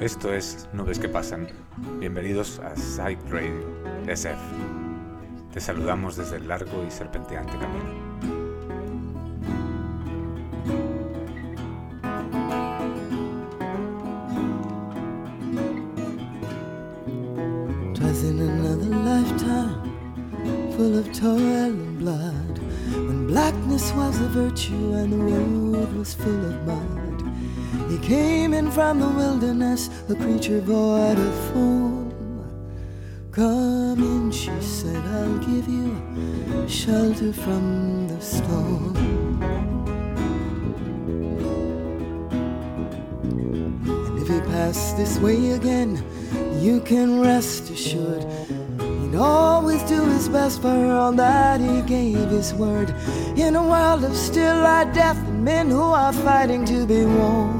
Esto es Nubes que Pasan. Bienvenidos a Psych Radio SF. Te saludamos desde el largo y serpenteante camino. Twice in another lifetime, full of toil and blood, when blackness was a virtue and the road was full of mud. He came. from the wilderness, a creature void of form. Come in, she said, I'll give you shelter from the storm. And if you pass this way again, you can rest assured. He'd always do his best for all that he gave his word. In a world of still light death and men who are fighting to be warm.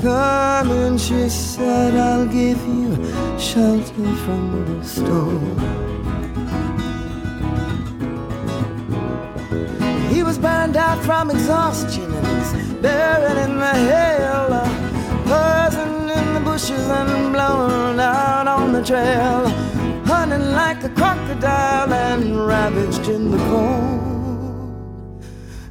Come and she said, I'll give you shelter from the storm. He was burned out from exhaustion and he's buried in the hail. A in the bushes and blown out on the trail. Hunting like a crocodile and ravaged in the cold.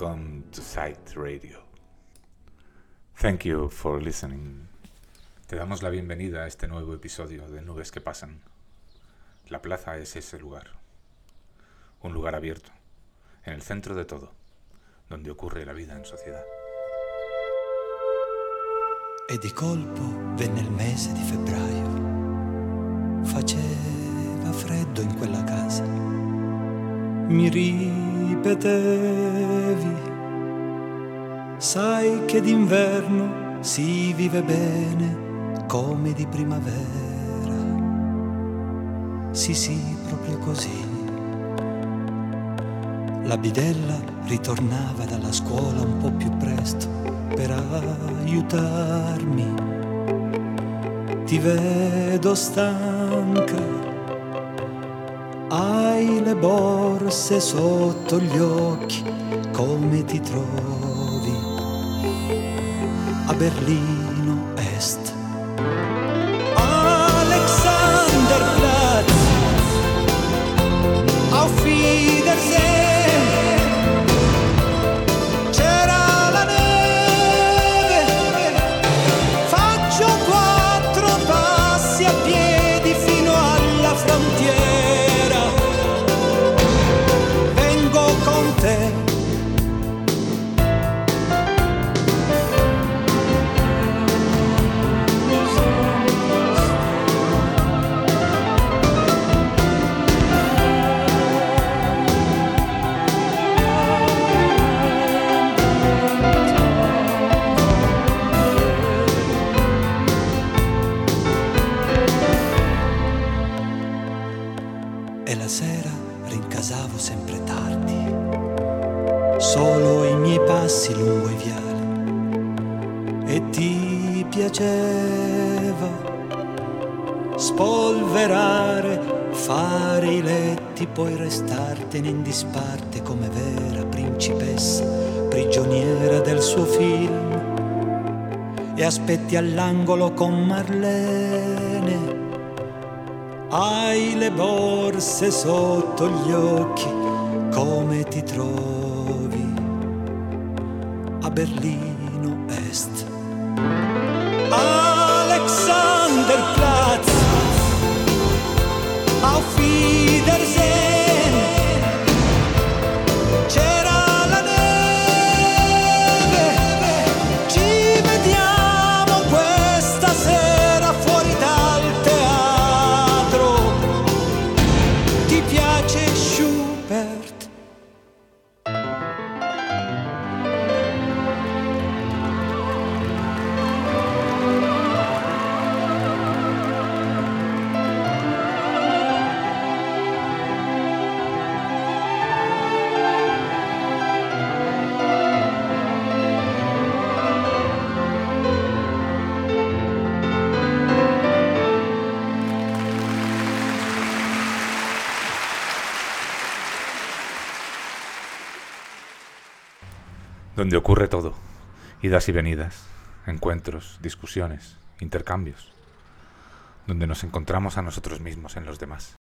welcome to Site Radio. Thank you for listening. Te damos la bienvenida a este nuevo episodio de Nubes que Pasan. La plaza es ese lugar. Un lugar abierto, en el centro de todo, donde ocurre la vida en sociedad. E colpo venne il mese di febbraio. Faceva freddo in quella casa. Mi ripetevi, sai che d'inverno si vive bene come di primavera. Sì, sì, proprio così. La bidella ritornava dalla scuola un po' più presto per aiutarmi. Ti vedo stanca hai le borse sotto gli occhi, come ti trovi a Berlino Est? disparte come vera principessa, prigioniera del suo film, e aspetti all'angolo con Marlene. Hai le borse sotto gli occhi, come ti trovi a Berlino Est? Alexanderplatz, Platz, auf Wiedersehen. donde ocurre todo, idas y venidas, encuentros, discusiones, intercambios, donde nos encontramos a nosotros mismos en los demás.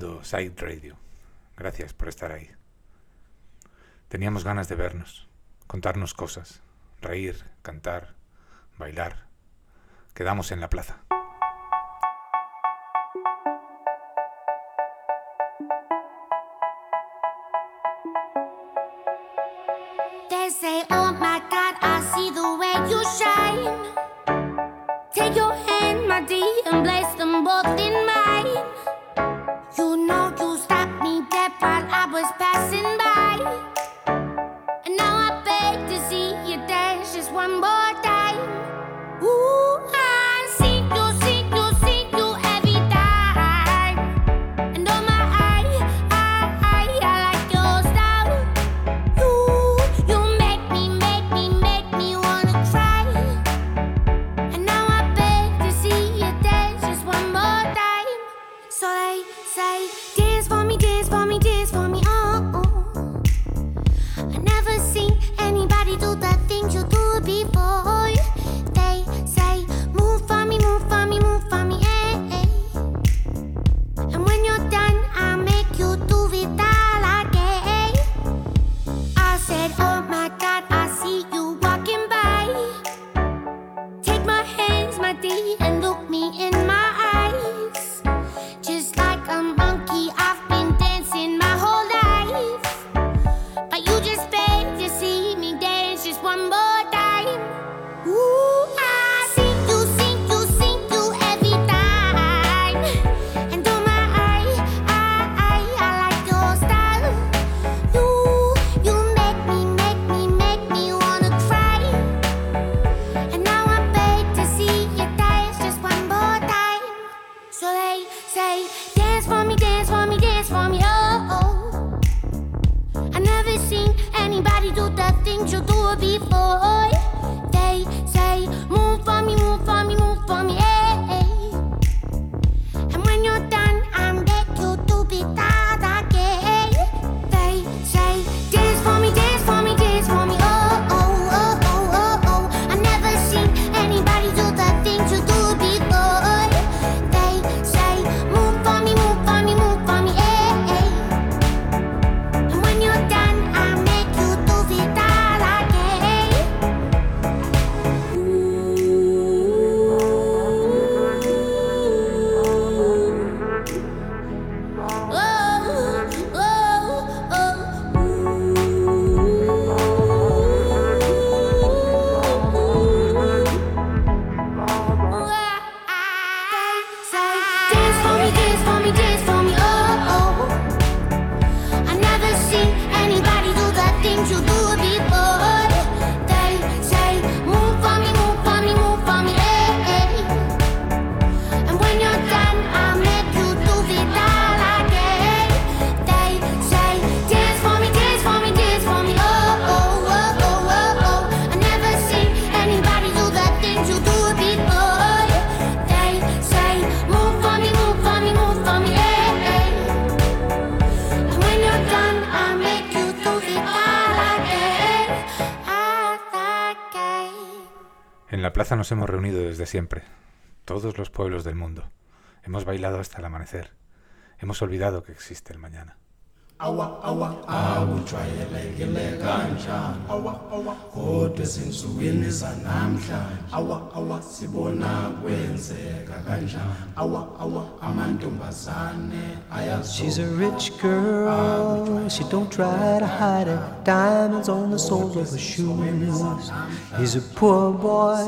Side Radio. Gracias por estar ahí. Teníamos ganas de vernos, contarnos cosas, reír, cantar, bailar. Quedamos en la plaza. la plaza nos hemos reunido desde siempre, todos los pueblos del mundo. Hemos bailado hasta el amanecer. Hemos olvidado que existe el mañana. awa awa akujwayelekile kanjani awa awa kodwa ezinsukwini zanamhlanje awa awa sibona kwenzeka kanjani awa awa amantombazane She's a rich girl, she don't try to hide it. Diamonds on the soles of her shoes. He's a poor boy,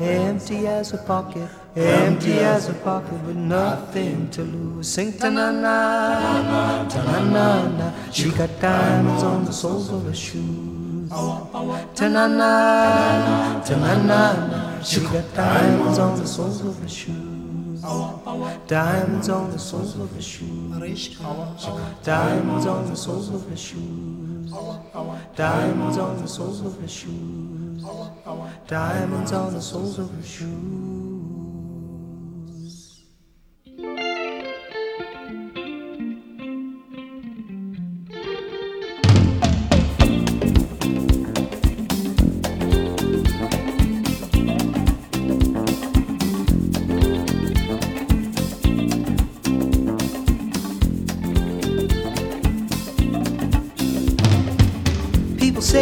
empty as a pocket. Empty as a pocket with nothing to lose. Sing ta na na, ta na na na. She got diamonds on the soles of her shoes. Ta na na, ta na na na. She got diamonds on the soles of her shoes. Diamonds on the soles of her shoes. Diamonds on the soles of her shoes. Diamonds on the soles of her shoes. Diamonds on the soles of her shoes.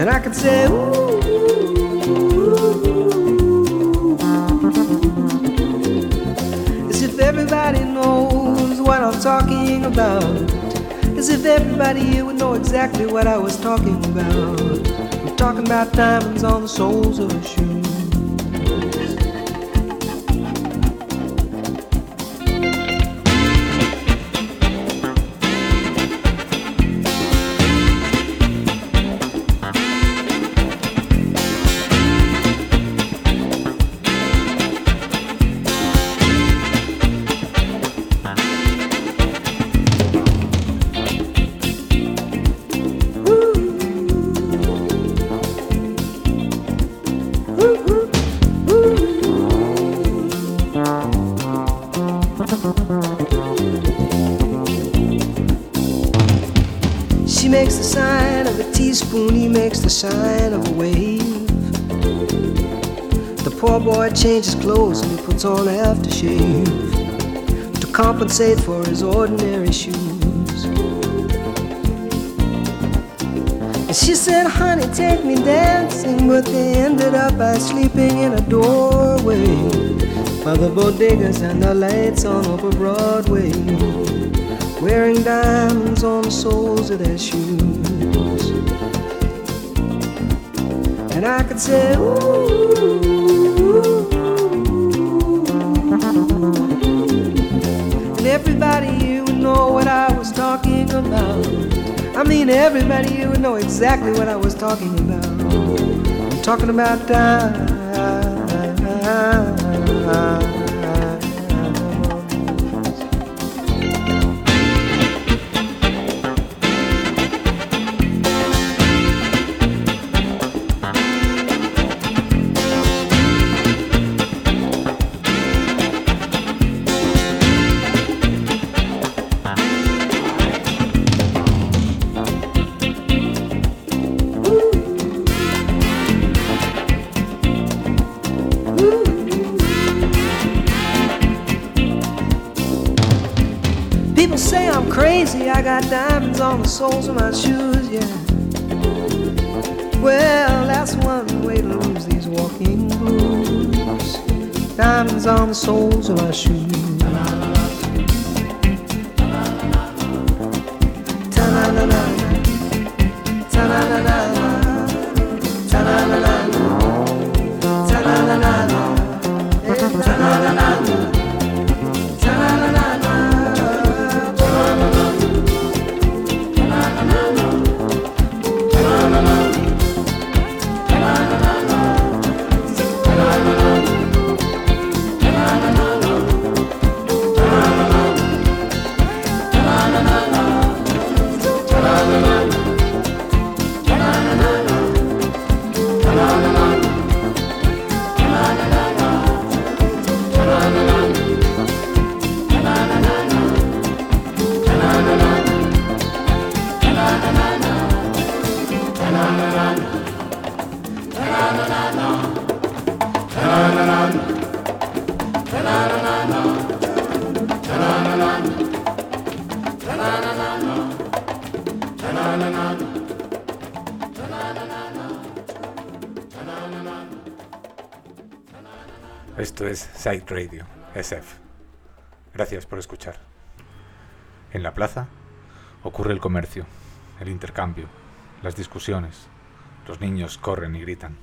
and I can say, ooh, ooh, ooh, as if everybody knows what I'm talking about, as if everybody here would know exactly what I was talking about. I'm talking about diamonds on the soles of a shoe. sign of a wave. The poor boy changes clothes and he puts on aftershave to compensate for his ordinary shoes. And she said, Honey, take me dancing, but they ended up by sleeping in a doorway by the bodegas and the lights on over Broadway, wearing diamonds on the soles of their shoes. and I could say, ooh, ooh, and everybody you would know what I was talking about. I mean, everybody you would know exactly what I was talking about. I'm talking about time. Uh, I got diamonds on the soles of my shoes, yeah. Well, that's one way to lose these walking blues. Diamonds on the soles of my shoes. Esto es Site Radio SF. Gracias por escuchar. En la plaza ocurre el comercio, el intercambio, las discusiones, los niños corren y gritan.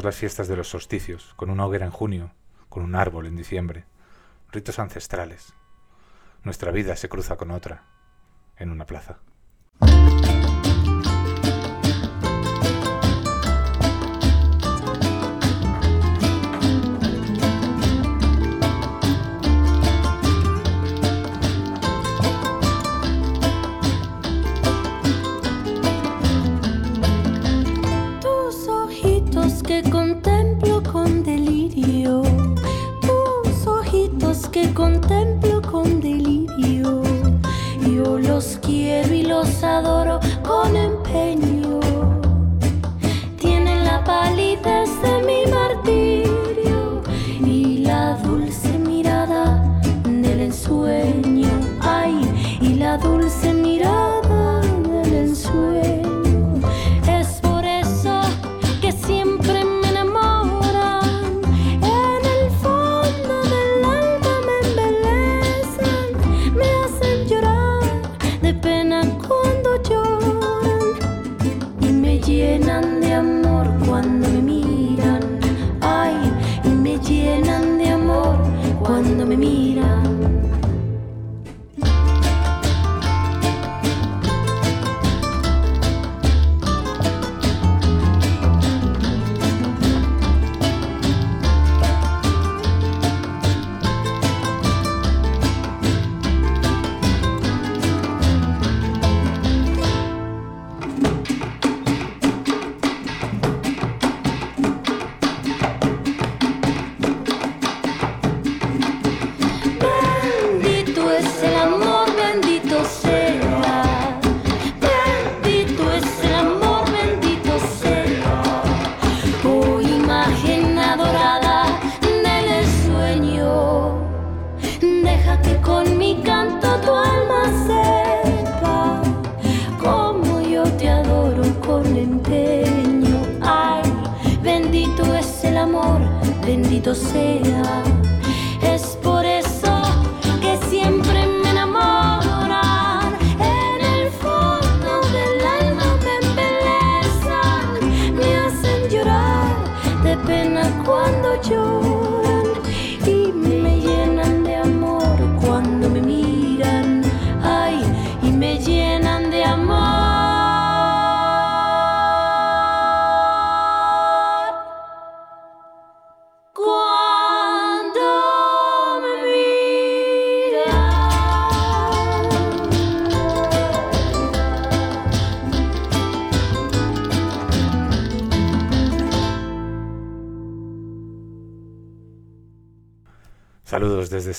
las fiestas de los solsticios, con una hoguera en junio, con un árbol en diciembre, ritos ancestrales. Nuestra vida se cruza con otra, en una plaza. ¡Gracias!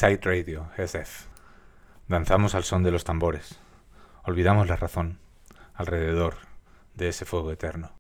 Side Radio, SF. Danzamos al son de los tambores. Olvidamos la razón, alrededor de ese fuego eterno.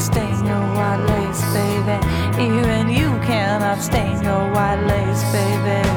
stain your white lace, baby. Even you cannot stain your white lace, baby.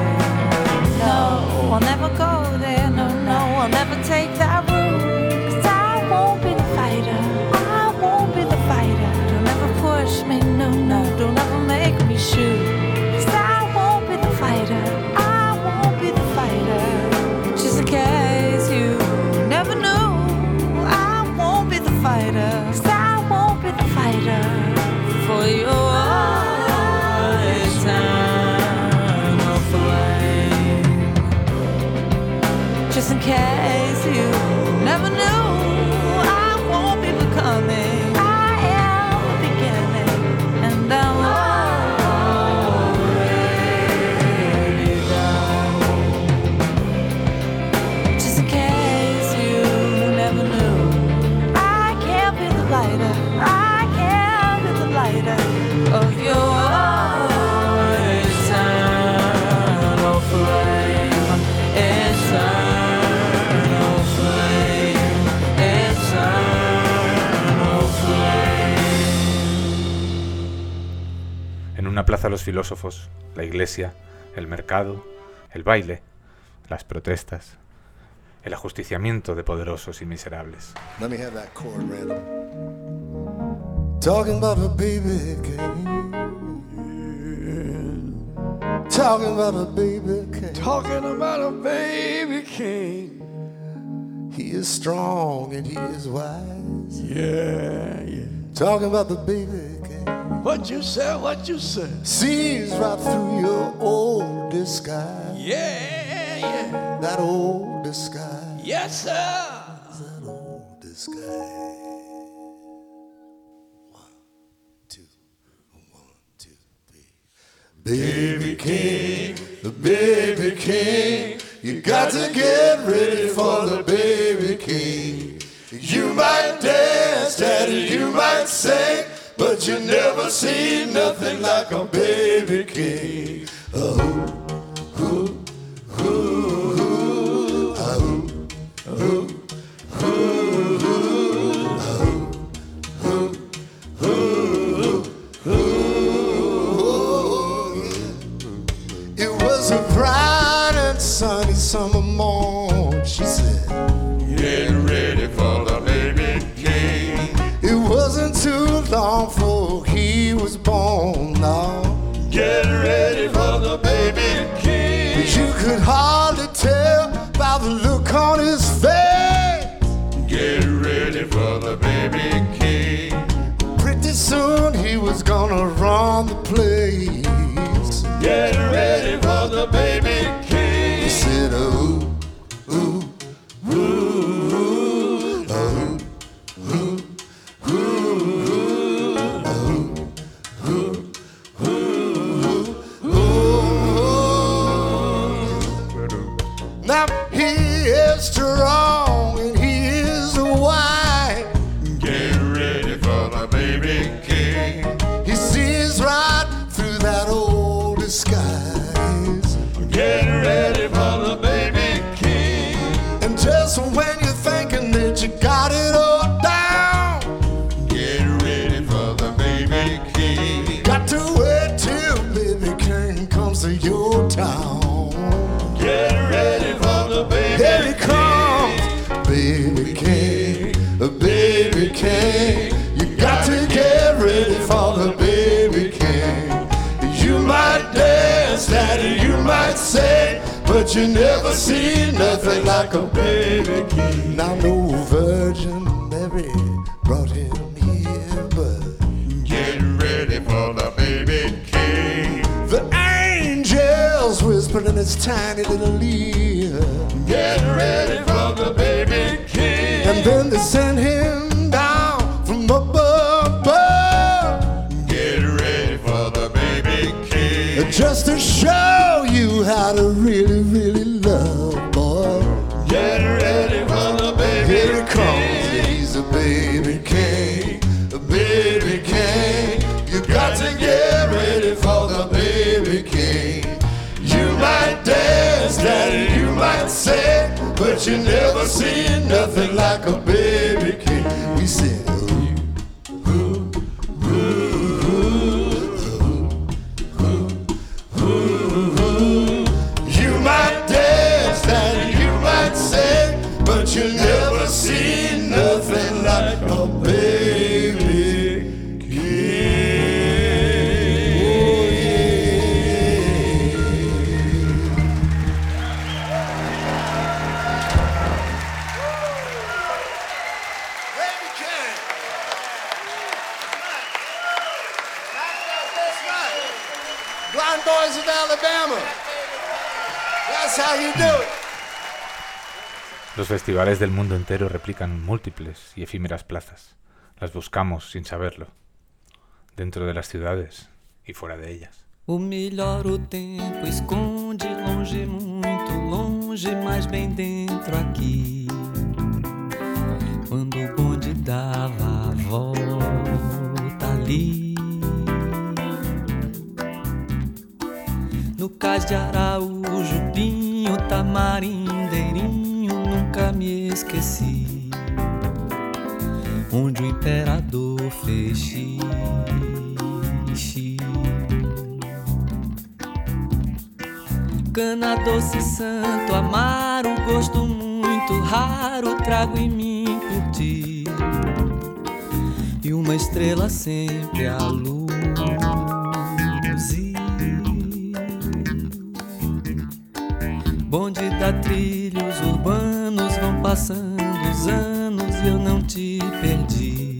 reemplaza a los filósofos, la iglesia, el mercado, el baile, las protestas, el ajusticiamiento de poderosos y miserables. Let me have that chord random. Talking about a baby king. Talking about a baby king. Talking about a baby king. He is strong and he is wise. Yeah, yeah. Talking about the baby What you said, what you said. Sees right through your old disguise. Yeah, yeah. That old disguise. Yes, sir. That old disguise. Baby King, the baby king, you got to get ready for the baby king. You might dance, daddy, you might sing, but you never seen nothing like a baby king. Oh. was gonna run the place. Yeah. you never seen nothing like a baby king. Now no Virgin Mary brought him here, but get ready for the baby king. The angels whispered in his tiny little ear. Get ready for the baby king. And then they sent him. how to really, really love, boy. Get ready for the baby. Here it comes. He's a baby king, a baby king. You got to get ready for the baby king. You might dance, daddy, you might sing, but you never see nothing like a That's how you do it. Los festivales del mundo entero replican múltiples y efímeras plazas. Las buscamos sin saberlo, dentro de las ciudades y fuera de ellas. O melhor o tempo esconde longe, muito longe, mas bem dentro aqui. Quando o bonde dava a volta ali. Lucas de Araújo, Pinho, Tamarindeirinho, nunca me esqueci. Onde o imperador fez xixi. Cana doce santo, amaro, gosto muito raro, trago em mim por ti. E uma estrela sempre a luz. cada trilhos urbanos vão passando os anos e eu não te perdi.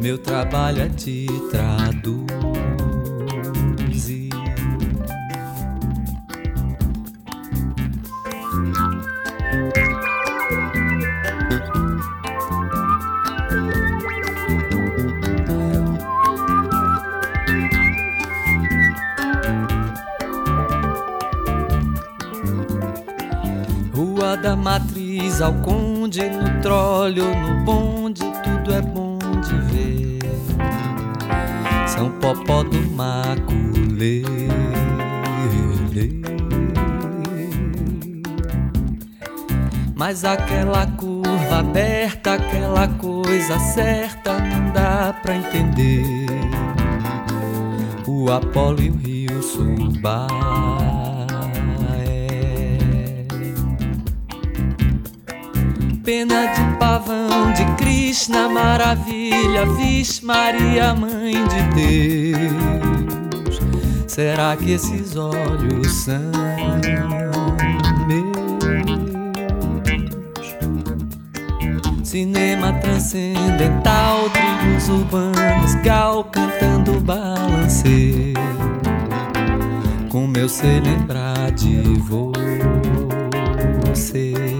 Meu trabalho é te traduzir. da matriz ao conde, no trole no bonde, tudo é bom de ver. São Popó do Maculê. Mas aquela curva aberta, aquela coisa certa, não dá pra entender. O Apolo e o Rio Subar. pena de pavão, de Krishna maravilha, Vish Maria, mãe de Deus. Será que esses olhos são meus? Cinema transcendental, tribos urbanos, gal cantando balancê. Como eu sei lembrar de você.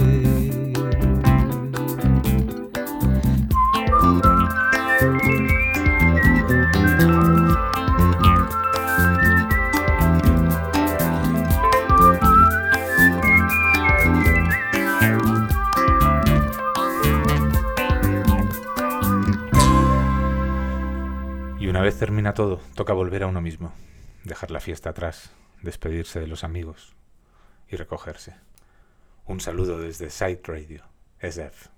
todo, toca volver a uno mismo, dejar la fiesta atrás, despedirse de los amigos y recogerse. Un saludo desde Site Radio, SF.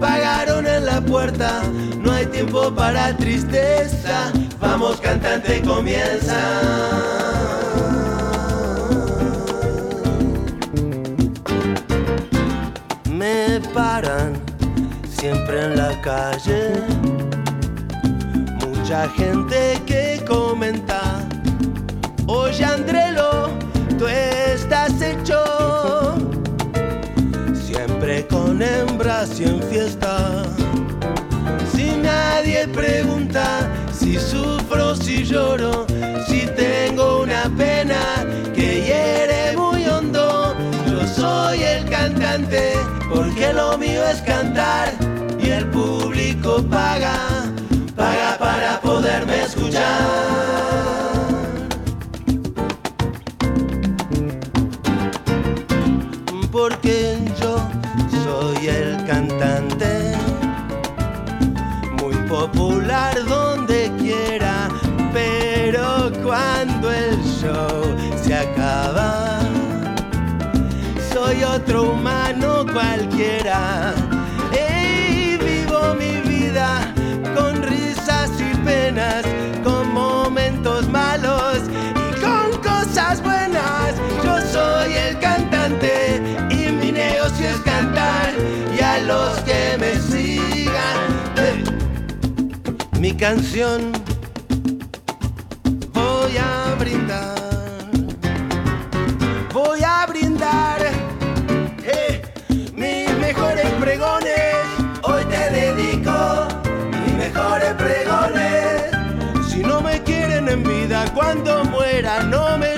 pagaron en la puerta, no hay tiempo para tristeza, vamos cantante comienza. Me paran siempre en la calle, mucha gente que comenta, oye Andrelo, tú estás fiesta. Si nadie pregunta si sufro, si lloro, si tengo una pena que hiere muy hondo. Yo soy el cantante porque lo mío es cantar y el público paga, paga para poderme escuchar. humano cualquiera. y vivo mi vida con risas y penas, con momentos malos y con cosas buenas. Yo soy el cantante y mi negocio es cantar y a los que me sigan. Mi canción voy a brindar. cuando muera no me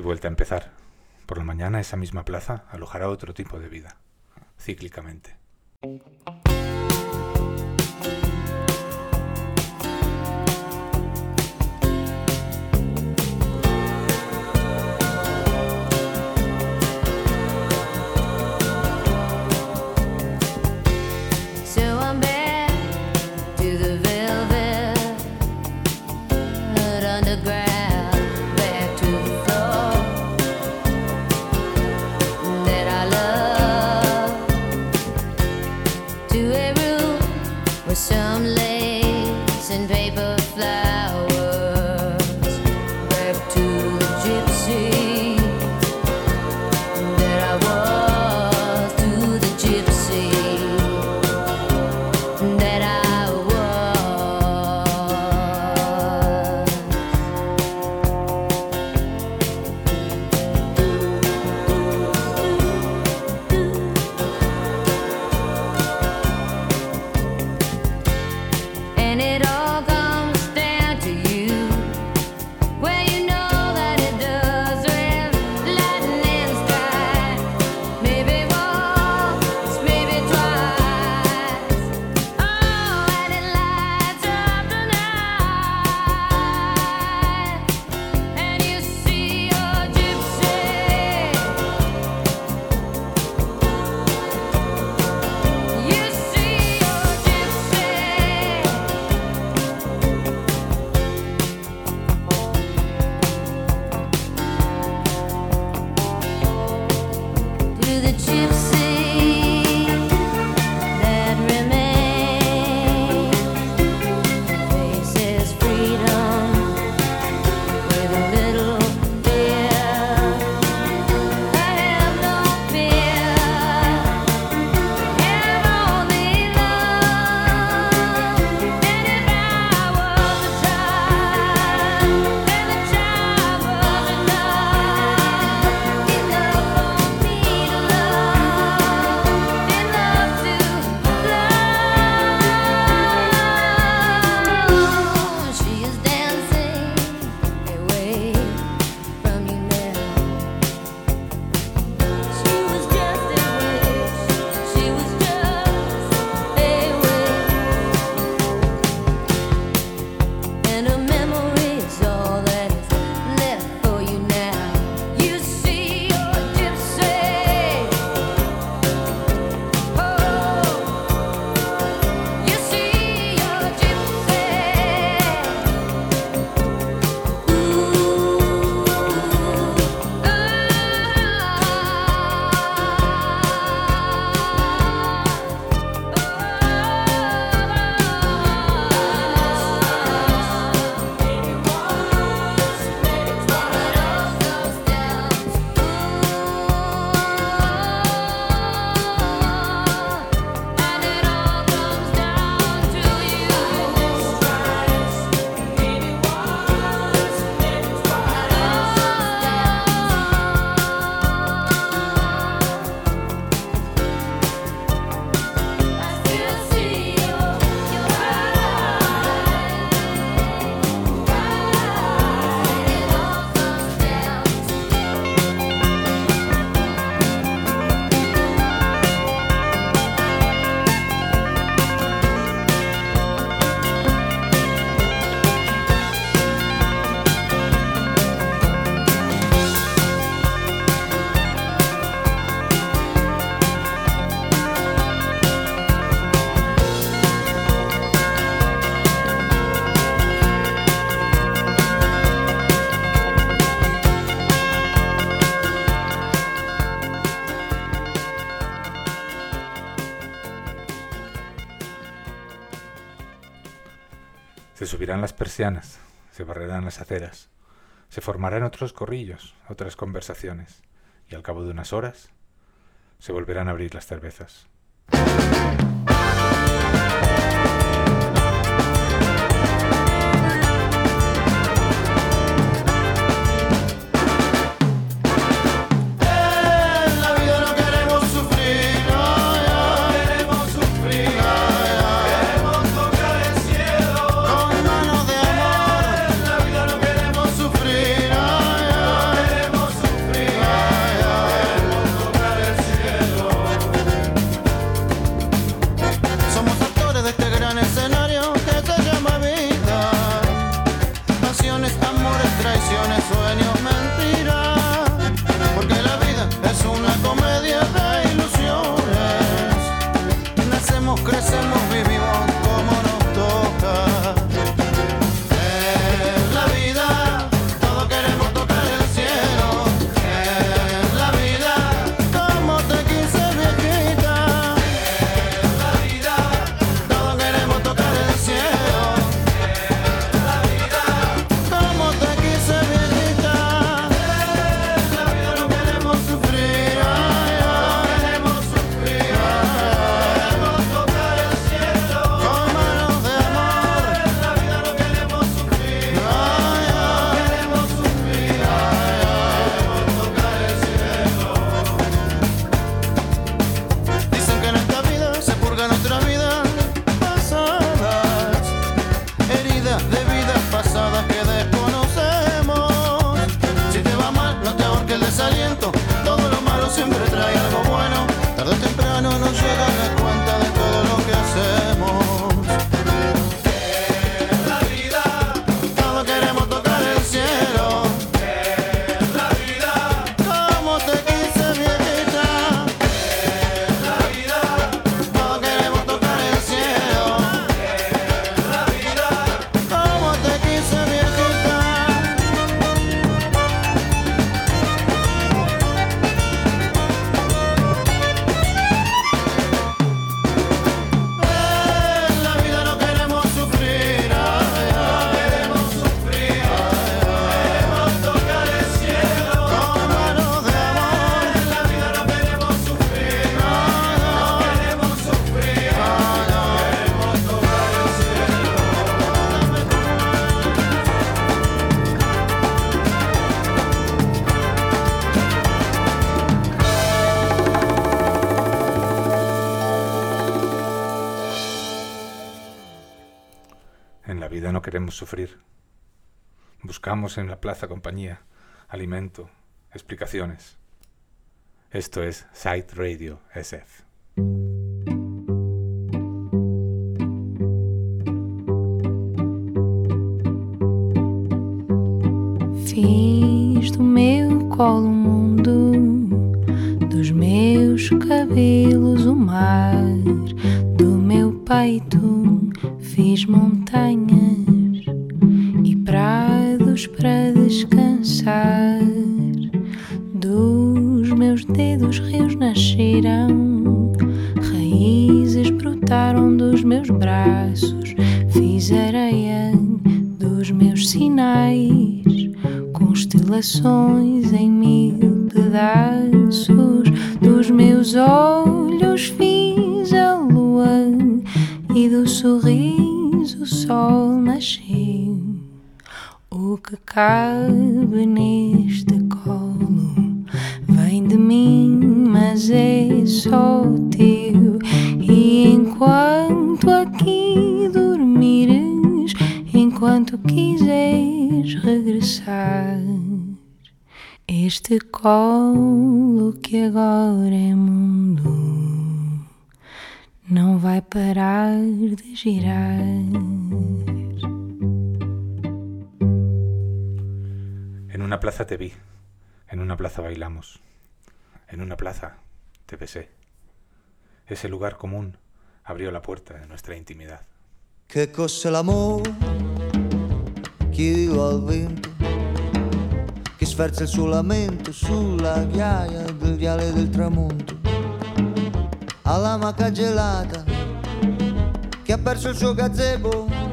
y vuelta a empezar. Por la mañana esa misma plaza alojará otro tipo de vida, cíclicamente. abrirán las persianas, se barrerán las aceras, se formarán otros corrillos, otras conversaciones, y al cabo de unas horas se volverán a abrir las cervezas. En la vida no queremos sufrir. Buscamos en la plaza compañía, alimento, explicaciones. Esto es Site Radio SF. Fiz do meu colo um mundo, dos meus cabelos o mar, do meu peito fiz montanhas e prados para descansar. Dos meus dedos rios nasceram, raízes brotaram dos meus braços. Fiz areia dos meus sinais, constelações cabe neste colo. Vem de mim, mas é só teu. E enquanto aqui dormires, enquanto quiseres regressar, este colo que agora é mundo não vai parar de girar. una plaza te vi, en una plaza bailamos, en una plaza te besé. Ese lugar común abrió la puerta de nuestra intimidad. ¿Qué cosa el amor? Chi viva al vento? Chi sferza il suo lamento sulla ghiaia del viale del tramonto? Alla maca gelata, che ha perso il suo gazebo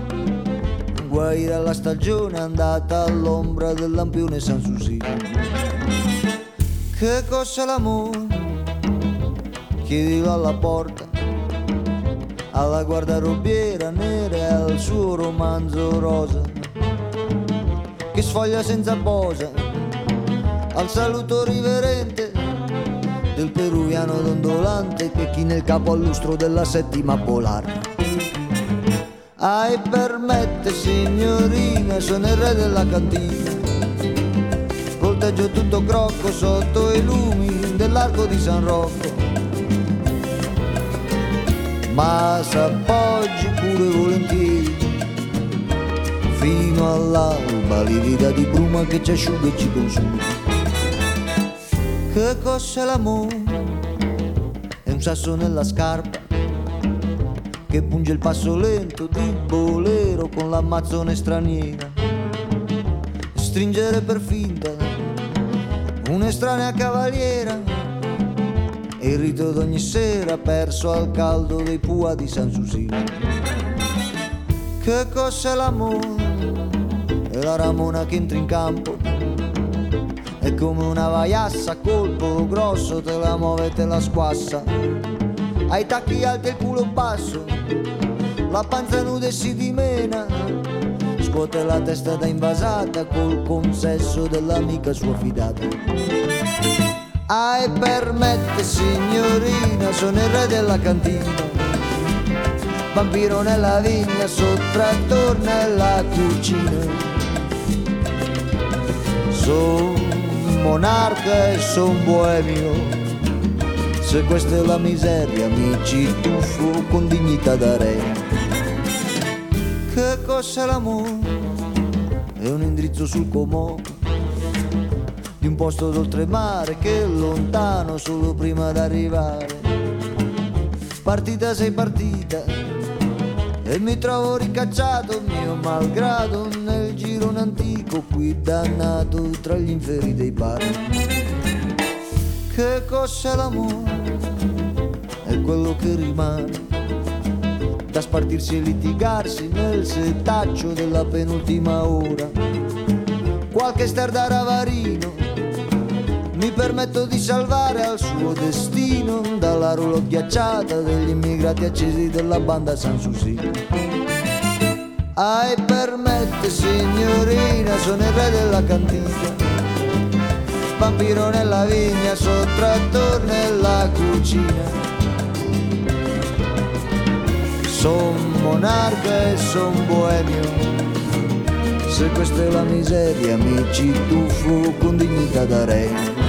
guaira la stagione andata all'ombra del lampione San Susi. Che cos'è l'amore? Chiedilo alla porta, alla guardarobiera nera e al suo romanzo rosa, che sfoglia senza posa, al saluto riverente del peruviano dondolante che chi nel capo all'ustro della settima polare. Ai permette signorina, sono il re della cantina. Volteggio tutto crocco sotto i lumi dell'arco di San Rocco. Ma s'appoggi pure volentieri, fino all'alba livida di bruma che ci asciuga e ci consuma. Che cos'è l'amore? È un sasso nella scarpa che punge il passo lento di bolero con l'ammazzone straniera. Stringere per finta un'estranea cavaliera. E il rito d'ogni sera perso al caldo dei pua di San Susino. Che cos'è l'amore? E la ramona che entra in campo. È come una vaiassa, colpo grosso, te la muove e te la squassa ai tacchi alti e il culo basso, la panza nuda e si dimena. Scuote la testa da invasata col consesso dell'amica sua fidata. Ah, e permette signorina, sono il re della cantina. Vampiro nella vigna, sottrattor nella cucina. Sono monarca e sono boemio. Se questa è la miseria, amici, tuffo con dignità da re. Che cos'è l'amore? È un indirizzo sul comò di un posto d'oltremare che è lontano solo prima d'arrivare. Partita sei partita e mi trovo ricacciato mio malgrado nel girone antico qui dannato tra gli inferi dei bar. Che cos'è l'amore? è quello che rimane da spartirsi e litigarsi nel setaccio della penultima ora qualche star da Ravarino mi permetto di salvare al suo destino dalla rullo ghiacciata degli immigrati accesi della banda San Susino ai permette signorina, sono il re della cantina. Vampiro nella vigna, sottratto nella cucina. Son monarca e son boemio. Se questa è la miseria mi ci tuffo con dignità da re.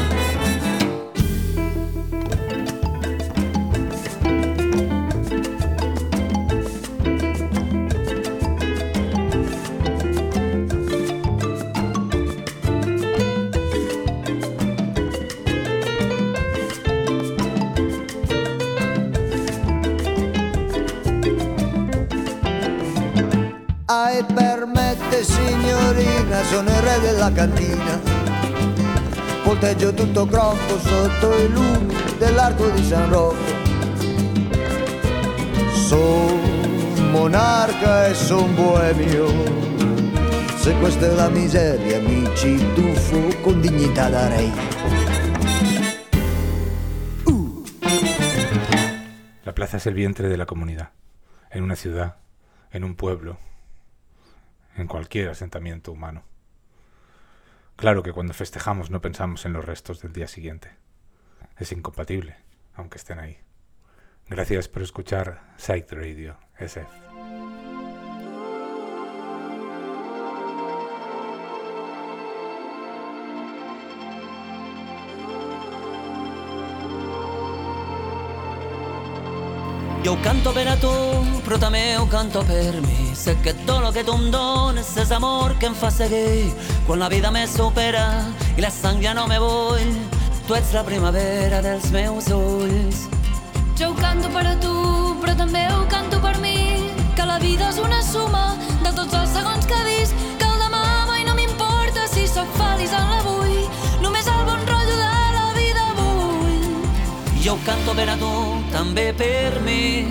Yo tutto crocco sotto i lumi dell'arco di San Rocco. Son monarca e son boemio. Se la miseria mi tu con dignità da re. Uh. La plaza es el vientre de la comunidad, en una ciudad, en un pueblo, en cualquier asentamiento humano. Claro que cuando festejamos no pensamos en los restos del día siguiente. Es incompatible, aunque estén ahí. Gracias por escuchar Site Radio SF. Jo ho canto per a tu, però també ho canto per mi. Sé que tot el que tu em dones és amor que em fa seguir. Quan la vida me supera i la sang ja no me vull, tu ets la primavera dels meus ulls. Jo ho canto per a tu, però també ho canto per mi. Que la vida és una suma de tots els segons que visc. Que el demà mai no m'importa si sóc feliç en l'avui. Només el bon rotllo de la vida vull. Jo ho canto per a tu, també per mi.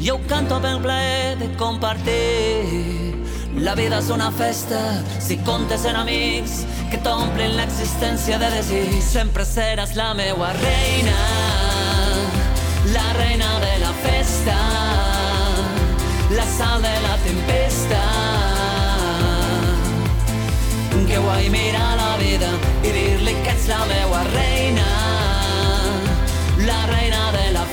Jo canto pel plaer de compartir. La vida és una festa, si comptes en amics que t'omplen l'existència de desig. Sempre seràs la meua reina, la reina de la festa, la sal de la tempesta. Que guai mirar la vida i dir-li que ets la meua reina, la reina de la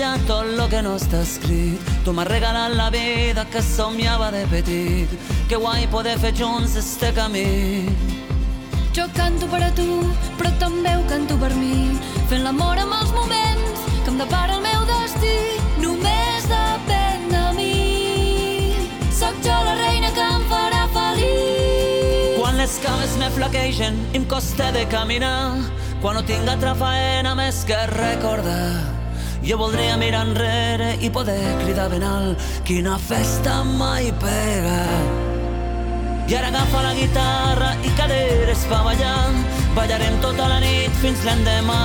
callar tot lo que no està escrit. Tu m'has regalat la vida que somiava de petit. Que guai poder fer junts este camí. Jo canto per a tu, però també ho canto per mi. Fent l'amor amb els moments que em depara el meu destí. Només depèn de mi. Soc jo la reina que em farà feliç. Quan les cames me flaquegen i em costa de caminar, quan no tinc altra faena més que recordar jo voldria mirar enrere i poder cridar ben alt Quina festa mai pega I ara agafa la guitarra i caderes fa ballar Ballarem tota la nit fins l'endemà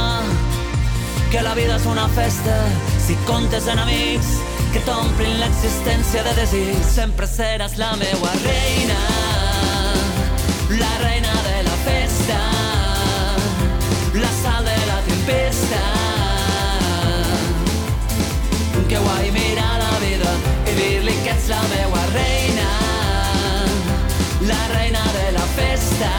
Que la vida és una festa si comptes en amics que t'omplin l'existència de desig sempre seràs la meua reina la reina de la festa la sal de la tempesta que guai, mira la vida i dir-li que ets la meva reina, la reina de la festa.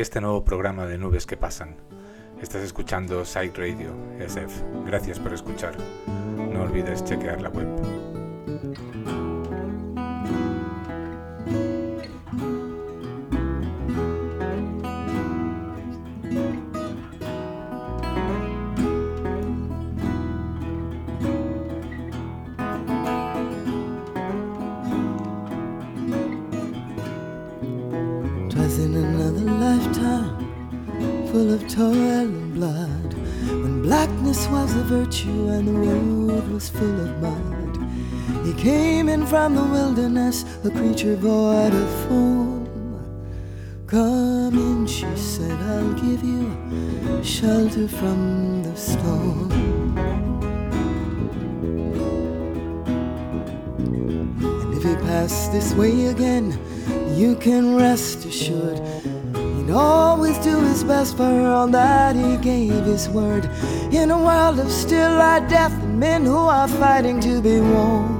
este nuevo programa de nubes que pasan. Estás escuchando Site Radio SF. Gracias por escuchar. No olvides chequear la web. and the road was full of mud. He came in from the wilderness, a creature void of form. Come in, she said, I'll give you shelter from the storm. And if you pass this way again, you can rest assured. He'd always do his best for all that he gave his word. In a world of still light death, and men who are fighting to be warm.